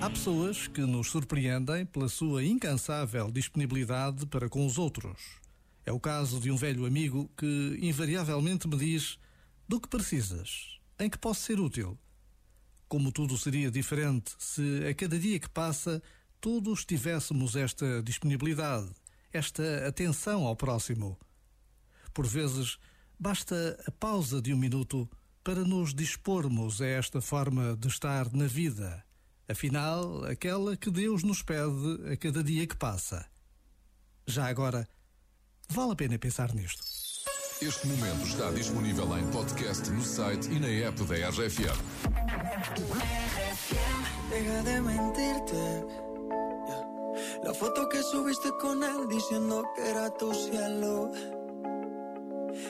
Há pessoas que nos surpreendem pela sua incansável disponibilidade para com os outros. É o caso de um velho amigo que invariavelmente me diz: Do que precisas? Em que posso ser útil? Como tudo seria diferente se a cada dia que passa todos tivéssemos esta disponibilidade, esta atenção ao próximo. Por vezes, basta a pausa de um minuto para nos dispormos a esta forma de estar na vida Afinal, aquela que Deus nos pede a cada dia que passa. Já agora, vale a pena pensar nisto. Este momento está disponível em podcast no site e na app da RFM. Deja de mentirte. La foto que subiste con él diciendo que era tu cielo.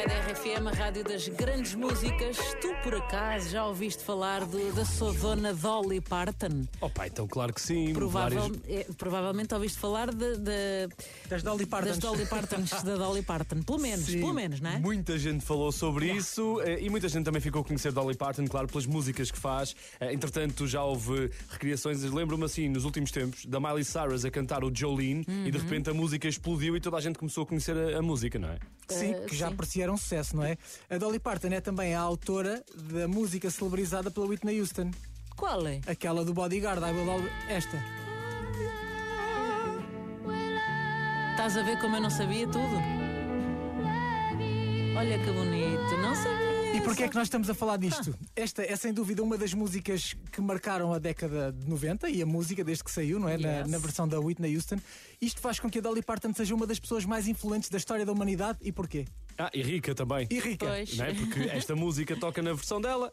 Wi-Fi da RFM, a rádio das grandes músicas. Tu, por acaso, já ouviste falar do- da sua dona Dolly Parton? Opa, então claro que sim. Provável- vários- é, provavelmente ouviste falar de, de- Das Dolly Partons. das Dolly Partons, da Dolly Parton. Pelo menos, Sim, pelo menos, não é? Muita gente falou sobre isso eh, e muita gente também ficou a conhecer Dolly Parton, claro, pelas músicas que faz. Eh, Entretanto, já houve recriações. Lembro-me assim, nos últimos tempos, da Miley Cyrus a cantar o Jolene e de Uhum. repente a música explodiu e toda a gente começou a conhecer a, a música, não é? Sim, Eh, que já sim. parecia era um sucesso, não é? A Dolly Parton é também a autora da música celebrizada pela Whitney Houston. Qual é? Aquela do Bodyguard, I Will Always... Esta. Estás a ver como eu não sabia tudo? Olha que bonito, não sabia. E porquê é que nós estamos a falar disto? Esta é sem dúvida uma das músicas que marcaram a década de 90 e a música desde que saiu, não é? Na, Yes. na versão da Whitney Houston. Isto faz com que a Dolly Parton seja uma das pessoas mais influentes da história da humanidade. E porquê? Ah, e rica também. E rica. Pois. Não é? Porque esta música toca na versão dela.